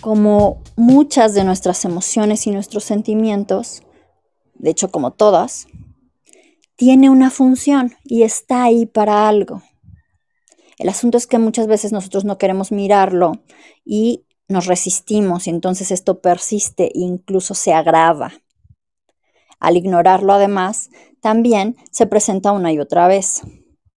como muchas de nuestras emociones y nuestros sentimientos, de hecho como todas, tiene una función y está ahí para algo. El asunto es que muchas veces nosotros no queremos mirarlo y nos resistimos y entonces esto persiste e incluso se agrava. Al ignorarlo además, también se presenta una y otra vez.